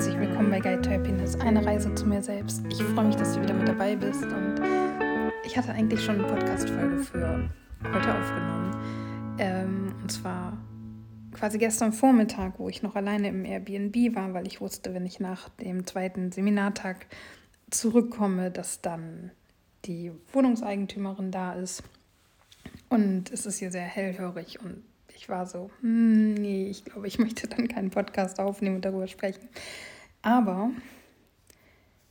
herzlich willkommen bei Guide to Happiness, eine Reise zu mir selbst. Ich freue mich, dass du wieder mit dabei bist und ich hatte eigentlich schon eine Podcast-Folge für heute aufgenommen. Ähm, und zwar quasi gestern Vormittag, wo ich noch alleine im Airbnb war, weil ich wusste, wenn ich nach dem zweiten Seminartag zurückkomme, dass dann die Wohnungseigentümerin da ist. Und es ist hier sehr hellhörig und ich war so, hm, nee, ich glaube, ich möchte dann keinen Podcast aufnehmen und darüber sprechen. Aber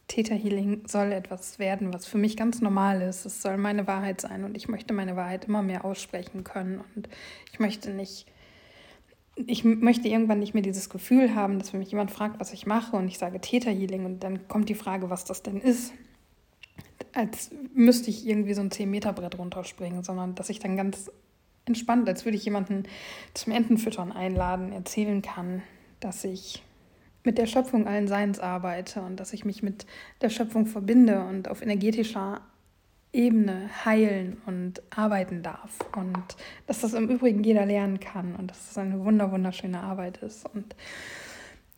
Theta Healing soll etwas werden, was für mich ganz normal ist. Es soll meine Wahrheit sein und ich möchte meine Wahrheit immer mehr aussprechen können. Und ich möchte nicht, ich möchte irgendwann nicht mehr dieses Gefühl haben, dass wenn mich jemand fragt, was ich mache und ich sage Theta Healing und dann kommt die Frage, was das denn ist, als müsste ich irgendwie so ein 10-Meter-Brett runterspringen, sondern dass ich dann ganz entspannt, als würde ich jemanden zum Entenfüttern einladen, erzählen kann, dass ich mit der Schöpfung allen Seins arbeite und dass ich mich mit der Schöpfung verbinde und auf energetischer Ebene heilen und arbeiten darf. Und dass das im Übrigen jeder lernen kann und dass es eine wunder wunderschöne Arbeit ist. Und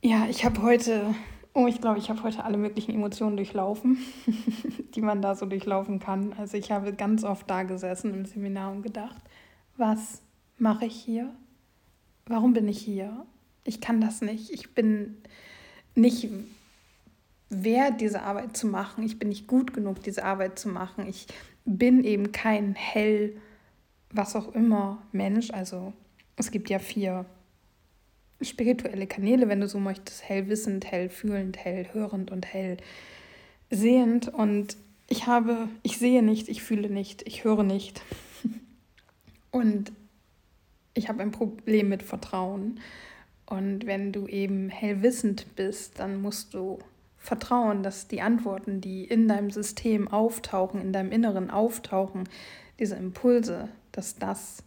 ja, ich habe heute, oh, ich glaube, ich habe heute alle möglichen Emotionen durchlaufen, die man da so durchlaufen kann. Also ich habe ganz oft da gesessen im Seminar und gedacht, was mache ich hier? Warum bin ich hier? Ich kann das nicht. Ich bin nicht wert, diese Arbeit zu machen. Ich bin nicht gut genug, diese Arbeit zu machen. Ich bin eben kein hell, was auch immer Mensch. Also es gibt ja vier spirituelle Kanäle, wenn du so möchtest, hell wissend, hell fühlend, hell hörend und hell sehend. Und ich habe, ich sehe nicht, ich fühle nicht, ich höre nicht. Und ich habe ein Problem mit Vertrauen. Und wenn du eben hellwissend bist, dann musst du vertrauen, dass die Antworten, die in deinem System auftauchen, in deinem Inneren auftauchen, diese Impulse, dass das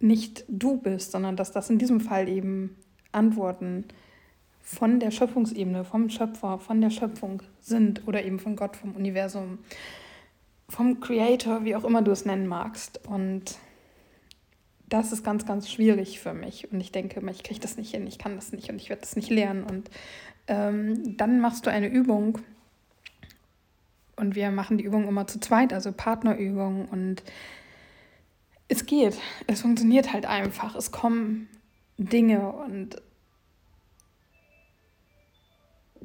nicht du bist, sondern dass das in diesem Fall eben Antworten von der Schöpfungsebene, vom Schöpfer, von der Schöpfung sind oder eben von Gott, vom Universum, vom Creator, wie auch immer du es nennen magst. Und das ist ganz, ganz schwierig für mich. Und ich denke immer, ich kriege das nicht hin, ich kann das nicht und ich werde das nicht lernen. Und ähm, dann machst du eine Übung. Und wir machen die Übung immer zu zweit, also Partnerübung. Und es geht. Es funktioniert halt einfach. Es kommen Dinge und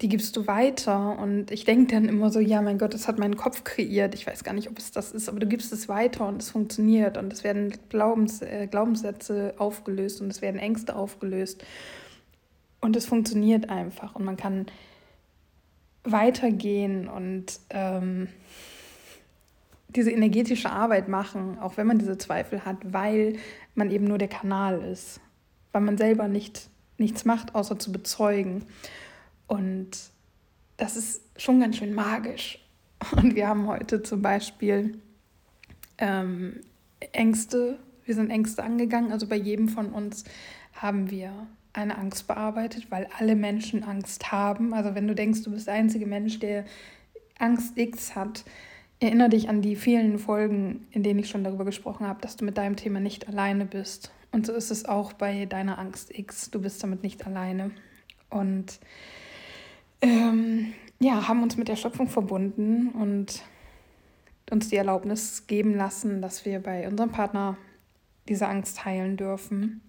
die gibst du weiter. Und ich denke dann immer so, ja, mein Gott, das hat mein Kopf kreiert. Ich weiß gar nicht, ob es das ist, aber du gibst es weiter und es funktioniert. Und es werden Glaubens, äh, Glaubenssätze aufgelöst und es werden Ängste aufgelöst. Und es funktioniert einfach. Und man kann weitergehen und ähm, diese energetische Arbeit machen, auch wenn man diese Zweifel hat, weil man eben nur der Kanal ist. Weil man selber nicht, nichts macht, außer zu bezeugen. Und das ist schon ganz schön magisch. Und wir haben heute zum Beispiel ähm, Ängste, wir sind Ängste angegangen. Also bei jedem von uns haben wir eine Angst bearbeitet, weil alle Menschen Angst haben. Also wenn du denkst, du bist der einzige Mensch, der Angst X hat, erinnere dich an die vielen Folgen, in denen ich schon darüber gesprochen habe, dass du mit deinem Thema nicht alleine bist. Und so ist es auch bei deiner Angst X. Du bist damit nicht alleine. Und ähm, ja, haben uns mit der Schöpfung verbunden und uns die Erlaubnis geben lassen, dass wir bei unserem Partner diese Angst heilen dürfen.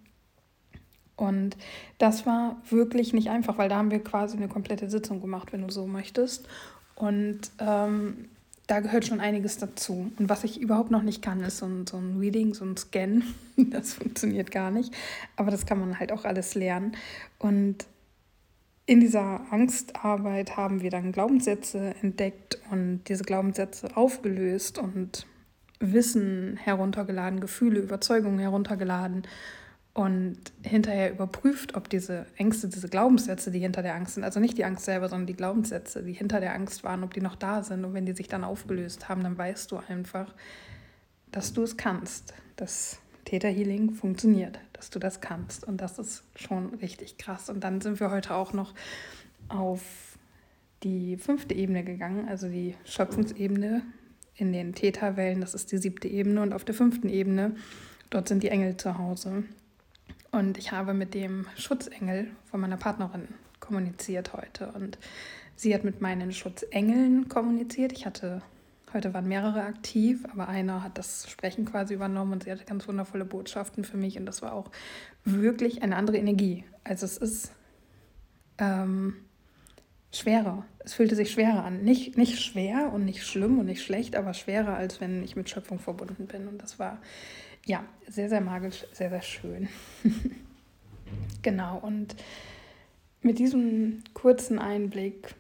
Und das war wirklich nicht einfach, weil da haben wir quasi eine komplette Sitzung gemacht, wenn du so möchtest. Und ähm, da gehört schon einiges dazu. Und was ich überhaupt noch nicht kann, ist so ein, so ein Reading, so ein Scan. Das funktioniert gar nicht. Aber das kann man halt auch alles lernen. Und in dieser Angstarbeit haben wir dann Glaubenssätze entdeckt und diese Glaubenssätze aufgelöst und Wissen heruntergeladen, Gefühle, Überzeugungen heruntergeladen und hinterher überprüft, ob diese Ängste, diese Glaubenssätze, die hinter der Angst sind, also nicht die Angst selber, sondern die Glaubenssätze, die hinter der Angst waren, ob die noch da sind. Und wenn die sich dann aufgelöst haben, dann weißt du einfach, dass du es kannst, dass Täterhealing funktioniert, dass du das kannst. Und das ist schon richtig krass. Und dann sind wir heute auch noch auf die fünfte Ebene gegangen, also die Schöpfungsebene in den Täterwellen. Das ist die siebte Ebene. Und auf der fünften Ebene, dort sind die Engel zu Hause. Und ich habe mit dem Schutzengel von meiner Partnerin kommuniziert heute. Und sie hat mit meinen Schutzengeln kommuniziert. Ich hatte, heute waren mehrere aktiv, aber einer hat das Sprechen quasi übernommen und sie hatte ganz wundervolle Botschaften für mich. Und das war auch wirklich eine andere Energie. Also es ist ähm, schwerer. Es fühlte sich schwerer an. Nicht, nicht schwer und nicht schlimm und nicht schlecht, aber schwerer, als wenn ich mit Schöpfung verbunden bin. Und das war ja sehr, sehr magisch, sehr, sehr schön. genau, und mit diesem kurzen Einblick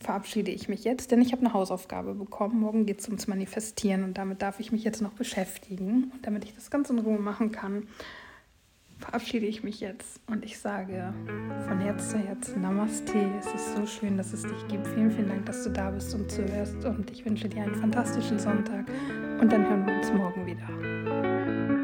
verabschiede ich mich jetzt, denn ich habe eine Hausaufgabe bekommen. Morgen geht es ums Manifestieren und damit darf ich mich jetzt noch beschäftigen. Und damit ich das ganz in Ruhe machen kann, verabschiede ich mich jetzt und ich sage von Herz zu Herz Namaste. Es ist so schön, dass es dich gibt. Vielen, vielen Dank, dass du da bist und zuhörst und ich wünsche dir einen fantastischen Sonntag und dann hören wir uns morgen wieder.